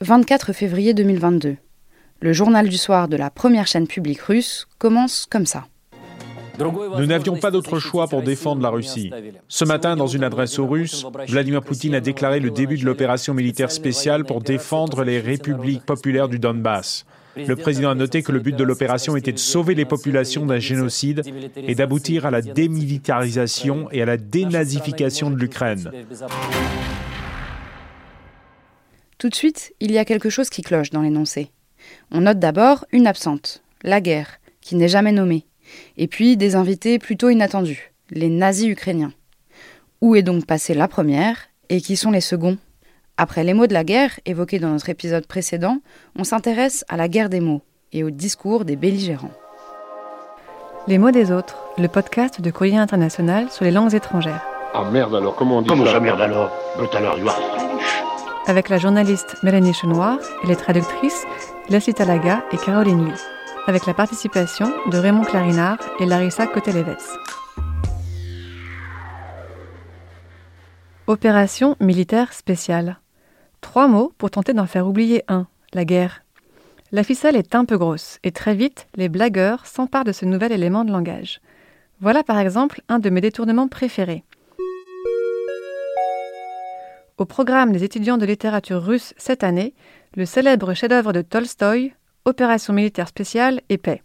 24 février 2022. Le journal du soir de la première chaîne publique russe commence comme ça. Nous n'avions pas d'autre choix pour défendre la Russie. Ce matin, dans une adresse aux Russes, Vladimir Poutine a déclaré le début de l'opération militaire spéciale pour défendre les républiques populaires du Donbass. Le président a noté que le but de l'opération était de sauver les populations d'un génocide et d'aboutir à la démilitarisation et à la dénazification de l'Ukraine. Tout de suite, il y a quelque chose qui cloche dans l'énoncé. On note d'abord une absente, la guerre, qui n'est jamais nommée, et puis des invités plutôt inattendus, les nazis ukrainiens. Où est donc passée la première, et qui sont les seconds? Après les mots de la guerre, évoqués dans notre épisode précédent, on s'intéresse à la guerre des mots et au discours des belligérants. Les mots des autres, le podcast de Courrier International sur les langues étrangères. Ah merde alors, comment on dit Comment ça? ça merde alors? But alors, you are avec la journaliste Mélanie Chenoir et les traductrices Leslie Talaga et Caroline Lee, avec la participation de Raymond Clarinard et Larissa Cotelevets. Opération militaire spéciale. Trois mots pour tenter d'en faire oublier un, la guerre. La ficelle est un peu grosse et très vite, les blagueurs s'emparent de ce nouvel élément de langage. Voilà par exemple un de mes détournements préférés. Au programme des étudiants de littérature russe cette année, le célèbre chef-d'œuvre de Tolstoï, Opération militaire spéciale et paix.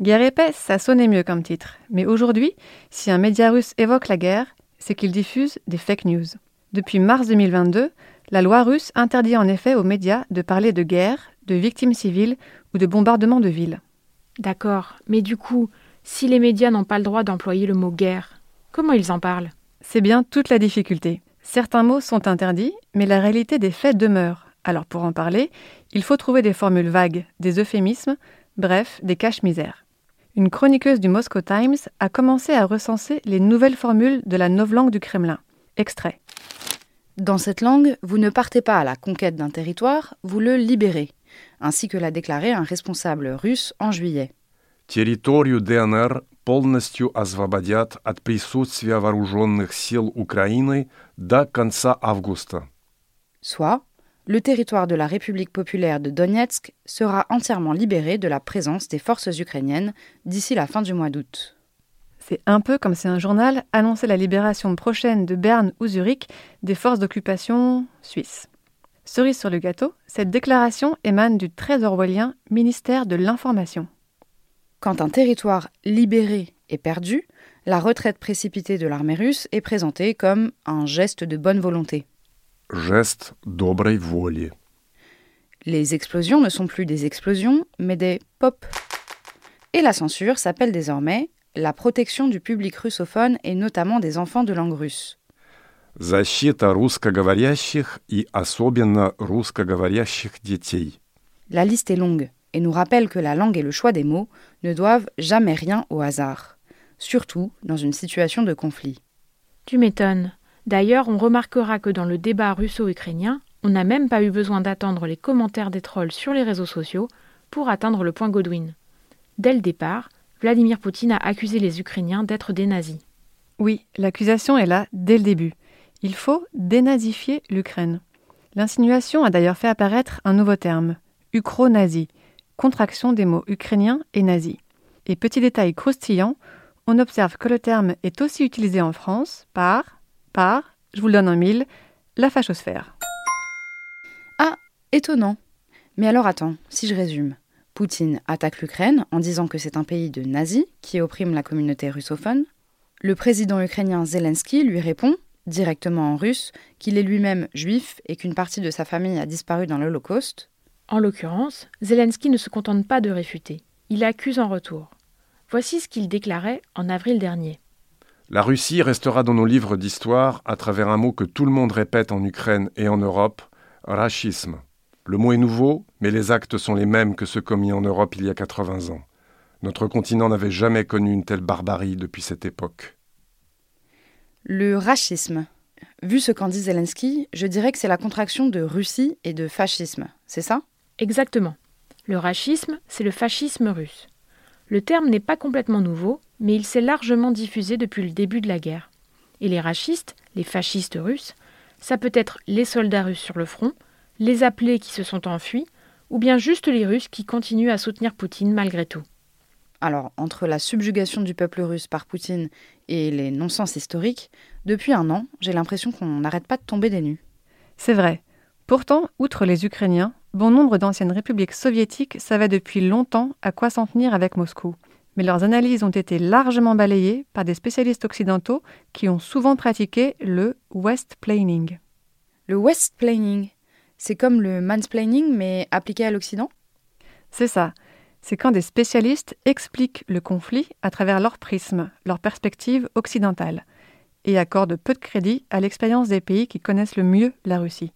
Guerre et paix, ça sonnait mieux comme titre, mais aujourd'hui, si un média russe évoque la guerre, c'est qu'il diffuse des fake news. Depuis mars 2022, la loi russe interdit en effet aux médias de parler de guerre, de victimes civiles ou de bombardements de villes. D'accord, mais du coup, si les médias n'ont pas le droit d'employer le mot guerre, comment ils en parlent? C'est bien toute la difficulté. Certains mots sont interdits, mais la réalité des faits demeure. Alors pour en parler, il faut trouver des formules vagues, des euphémismes, bref, des caches-misères. Une chroniqueuse du Moscow Times a commencé à recenser les nouvelles formules de la novlangue du Kremlin. Extrait. Dans cette langue, vous ne partez pas à la conquête d'un territoire, vous le libérez, ainsi que l'a déclaré un responsable russe en juillet. полностью освободят от присутствия вооруженных сил Украины до конца августа. Soit, le territoire de la République populaire de Donetsk sera entièrement libéré de la présence des forces ukrainiennes d'ici la fin du mois d'août. C'est un peu comme si un journal annonçait la libération prochaine de Berne ou Zurich des forces d'occupation suisses. Cerise sur le gâteau, cette déclaration émane du très orwellien ministère de l'Information. Quand un territoire libéré est perdu, la retraite précipitée de l'armée russe est présentée comme un geste de bonne volonté. Geste доброй воли. Les explosions ne sont plus des explosions, mais des pop. Et la censure s'appelle désormais la protection du public russophone et notamment des enfants de langue russe. Защита русскоговорящих и особенно русскоговорящих детей. La liste est longue et nous rappelle que la langue et le choix des mots ne doivent jamais rien au hasard, surtout dans une situation de conflit. Tu m'étonnes. D'ailleurs, on remarquera que dans le débat russo-ukrainien, on n'a même pas eu besoin d'attendre les commentaires des trolls sur les réseaux sociaux pour atteindre le point Godwin. Dès le départ, Vladimir Poutine a accusé les Ukrainiens d'être des nazis. Oui, l'accusation est là dès le début. Il faut dénazifier l'Ukraine. L'insinuation a d'ailleurs fait apparaître un nouveau terme, ukro-nazi, contraction des mots ukrainien et nazi. Et petit détail croustillant, on observe que le terme est aussi utilisé en France par, par, je vous le donne en mille, la fachosphère. Ah, étonnant. Mais alors attends, si je résume. Poutine attaque l'Ukraine en disant que c'est un pays de nazis qui opprime la communauté russophone. Le président ukrainien Zelensky lui répond, directement en russe, qu'il est lui-même juif et qu'une partie de sa famille a disparu dans l'Holocauste. En l'occurrence, Zelensky ne se contente pas de réfuter, il accuse en retour. Voici ce qu'il déclarait en avril dernier. La Russie restera dans nos livres d'histoire à travers un mot que tout le monde répète en Ukraine et en Europe, racisme. Le mot est nouveau, mais les actes sont les mêmes que ceux commis en Europe il y a 80 ans. Notre continent n'avait jamais connu une telle barbarie depuis cette époque. Le racisme. Vu ce qu'en dit Zelensky, je dirais que c'est la contraction de Russie et de fascisme. C'est ça? Exactement. Le racisme, c'est le fascisme russe. Le terme n'est pas complètement nouveau, mais il s'est largement diffusé depuis le début de la guerre. Et les racistes, les fascistes russes, ça peut être les soldats russes sur le front, Les appelés qui se sont enfuis, ou bien juste les Russes qui continuent à soutenir Poutine malgré tout Alors, entre la subjugation du peuple russe par Poutine et les non-sens historiques, depuis un an, j'ai l'impression qu'on n'arrête pas de tomber des nues. C'est vrai. Pourtant, outre les Ukrainiens, bon nombre d'anciennes républiques soviétiques savaient depuis longtemps à quoi s'en tenir avec Moscou. Mais leurs analyses ont été largement balayées par des spécialistes occidentaux qui ont souvent pratiqué le west-planning. Le west-planning, c'est comme le mansplaining mais appliqué à l'Occident? C'est ça. C'est quand des spécialistes expliquent le conflit à travers leur prisme, leur perspective occidentale, et accordent peu de crédit à l'expérience des pays qui connaissent le mieux la Russie.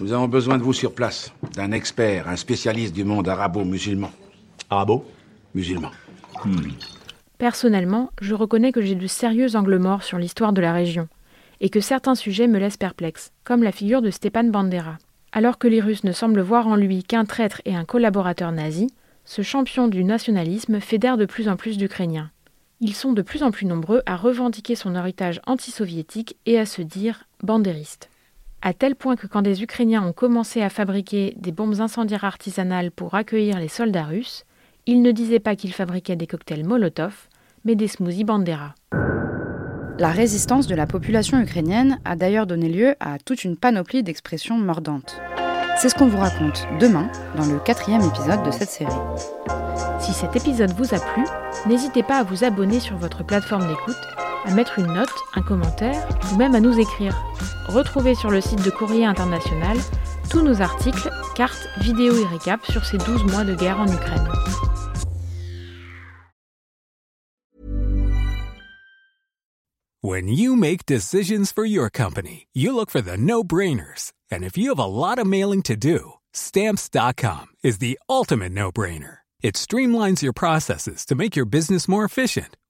Nous avons besoin de vous sur place, d'un expert, un spécialiste du monde arabo-musulman. Arabo-musulman. Hmm. Personnellement, je reconnais que j'ai de sérieux angles morts sur l'histoire de la région, et que certains sujets me laissent perplexe, comme la figure de Stepan Bandera. Alors que les Russes ne semblent voir en lui qu'un traître et un collaborateur nazi, ce champion du nationalisme fédère de plus en plus d'Ukrainiens. Ils sont de plus en plus nombreux à revendiquer son héritage anti-soviétique et à se dire bandéristes à tel point que quand des Ukrainiens ont commencé à fabriquer des bombes incendiaires artisanales pour accueillir les soldats russes, ils ne disaient pas qu'ils fabriquaient des cocktails Molotov, mais des smoothies Bandera. La résistance de la population ukrainienne a d'ailleurs donné lieu à toute une panoplie d'expressions mordantes. C'est ce qu'on vous raconte demain dans le quatrième épisode de cette série. Si cet épisode vous a plu, n'hésitez pas à vous abonner sur votre plateforme d'écoute à mettre une note, un commentaire ou même à nous écrire. Retrouvez sur le site de Courrier International tous nos articles, cartes, vidéos et récaps sur ces 12 mois de guerre en Ukraine. When you make decisions for your company, you look for the no-brainers. And if you have a lot of mailing to do, stamps.com is the ultimate no-brainer. It streamlines your processes to make your business more efficient